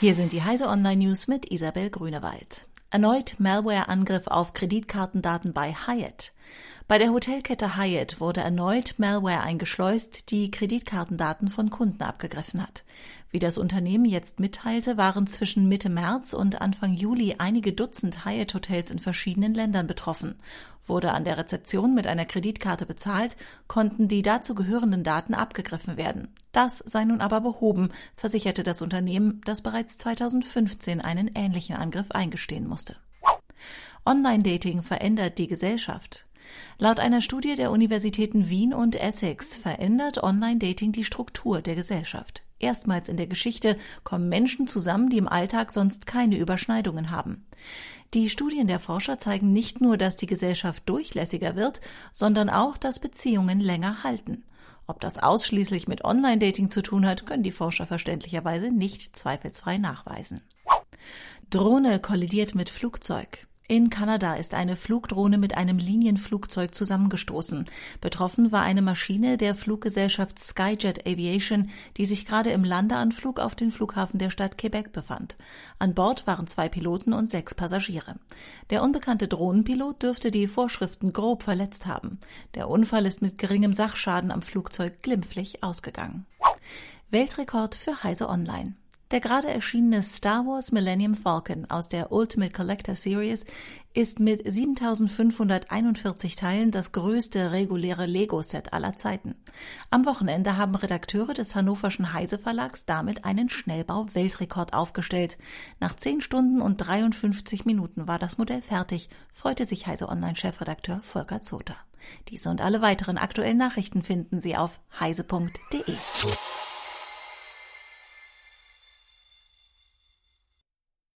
Hier sind die Heise Online News mit Isabel Grünewald. Erneut Malware-Angriff auf Kreditkartendaten bei Hyatt. Bei der Hotelkette Hyatt wurde erneut Malware eingeschleust, die Kreditkartendaten von Kunden abgegriffen hat. Wie das Unternehmen jetzt mitteilte, waren zwischen Mitte März und Anfang Juli einige Dutzend Hyatt-Hotels in verschiedenen Ländern betroffen. Wurde an der Rezeption mit einer Kreditkarte bezahlt, konnten die dazu gehörenden Daten abgegriffen werden. Das sei nun aber behoben, versicherte das Unternehmen, das bereits 2015 einen ähnlichen Angriff eingestehen musste. Online-Dating verändert die Gesellschaft. Laut einer Studie der Universitäten Wien und Essex verändert Online-Dating die Struktur der Gesellschaft. Erstmals in der Geschichte kommen Menschen zusammen, die im Alltag sonst keine Überschneidungen haben. Die Studien der Forscher zeigen nicht nur, dass die Gesellschaft durchlässiger wird, sondern auch, dass Beziehungen länger halten. Ob das ausschließlich mit Online-Dating zu tun hat, können die Forscher verständlicherweise nicht zweifelsfrei nachweisen. Drohne kollidiert mit Flugzeug. In Kanada ist eine Flugdrohne mit einem Linienflugzeug zusammengestoßen. Betroffen war eine Maschine der Fluggesellschaft Skyjet Aviation, die sich gerade im Landeanflug auf den Flughafen der Stadt Quebec befand. An Bord waren zwei Piloten und sechs Passagiere. Der unbekannte Drohnenpilot dürfte die Vorschriften grob verletzt haben. Der Unfall ist mit geringem Sachschaden am Flugzeug glimpflich ausgegangen. Weltrekord für Heise Online. Der gerade erschienene Star Wars Millennium Falcon aus der Ultimate Collector Series ist mit 7541 Teilen das größte reguläre Lego-Set aller Zeiten. Am Wochenende haben Redakteure des hannoverschen Heise Verlags damit einen Schnellbau-Weltrekord aufgestellt. Nach 10 Stunden und 53 Minuten war das Modell fertig, freute sich Heise Online-Chefredakteur Volker Zoter. Diese und alle weiteren aktuellen Nachrichten finden Sie auf heise.de.